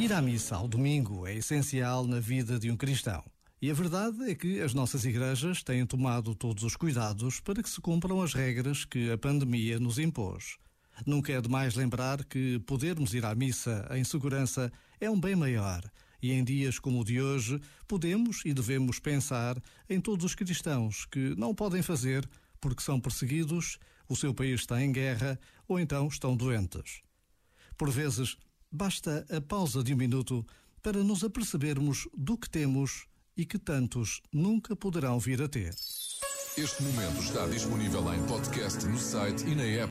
Ir à missa ao domingo é essencial na vida de um cristão. E a verdade é que as nossas igrejas têm tomado todos os cuidados para que se cumpram as regras que a pandemia nos impôs. Nunca é demais lembrar que podermos ir à missa em segurança é um bem maior. E em dias como o de hoje, podemos e devemos pensar em todos os cristãos que não podem fazer porque são perseguidos, o seu país está em guerra ou então estão doentes. Por vezes, Basta a pausa de um minuto para nos apercebermos do que temos e que tantos nunca poderão vir a ter. Este momento está disponível em podcast no site e na app.